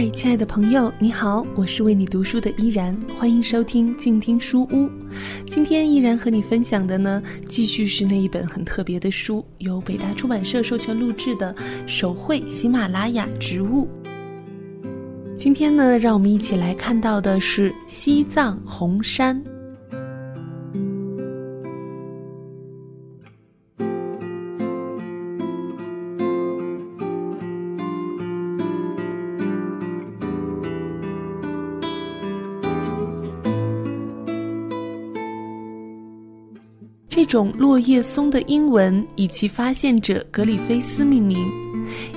嗨，亲爱的朋友，你好，我是为你读书的依然，欢迎收听静听书屋。今天依然和你分享的呢，继续是那一本很特别的书，由北大出版社授权录制的《手绘喜马拉雅植物》。今天呢，让我们一起来看到的是西藏红杉。这种落叶松的英文以其发现者格里菲斯命名，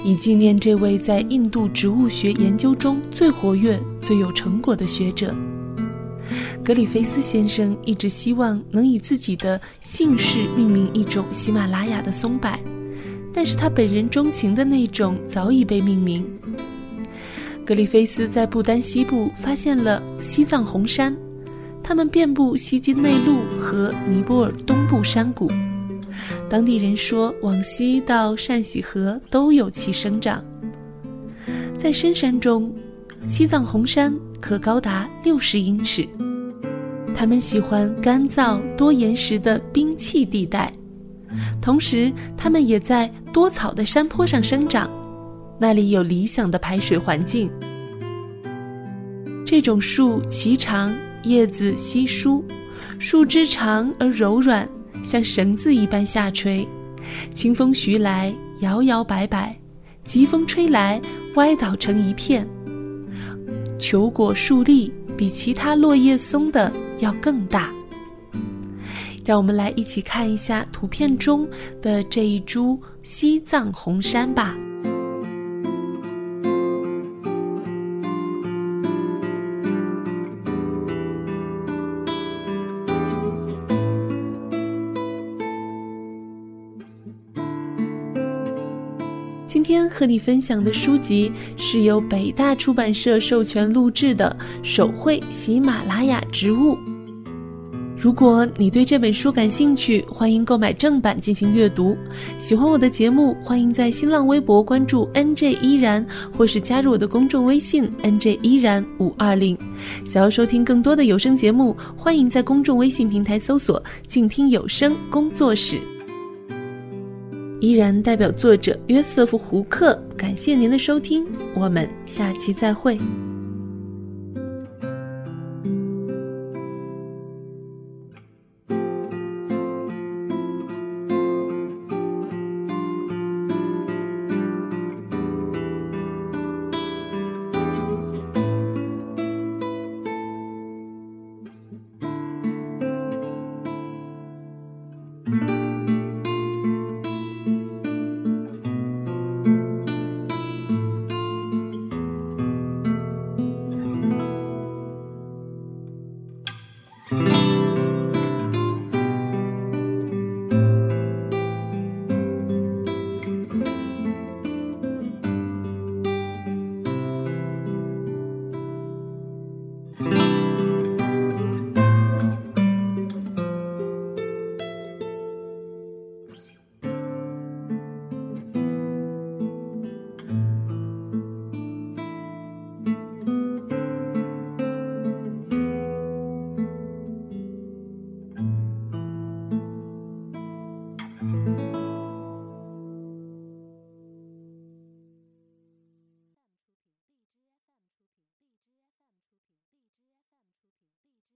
以纪念这位在印度植物学研究中最活跃、最有成果的学者。格里菲斯先生一直希望能以自己的姓氏命名一种喜马拉雅的松柏，但是他本人钟情的那种早已被命名。格里菲斯在不丹西部发现了西藏红杉。它们遍布西金内陆和尼泊尔东部山谷，当地人说，往西到善喜河都有其生长。在深山中，西藏红杉可高达六十英尺。它们喜欢干燥多岩石的冰碛地带，同时，它们也在多草的山坡上生长，那里有理想的排水环境。这种树其长。叶子稀疏，树枝长而柔软，像绳子一般下垂。清风徐来，摇摇摆摆；疾风吹来，歪倒成一片。球果树立，比其他落叶松的要更大。让我们来一起看一下图片中的这一株西藏红杉吧。今天和你分享的书籍是由北大出版社授权录制的《手绘喜马拉雅植物》。如果你对这本书感兴趣，欢迎购买正版进行阅读。喜欢我的节目，欢迎在新浪微博关注 NJ 依然，或是加入我的公众微信 NJ 依然五二零。想要收听更多的有声节目，欢迎在公众微信平台搜索“静听有声工作室”。依然代表作者约瑟夫·胡克，感谢您的收听，我们下期再会。Mm-hmm.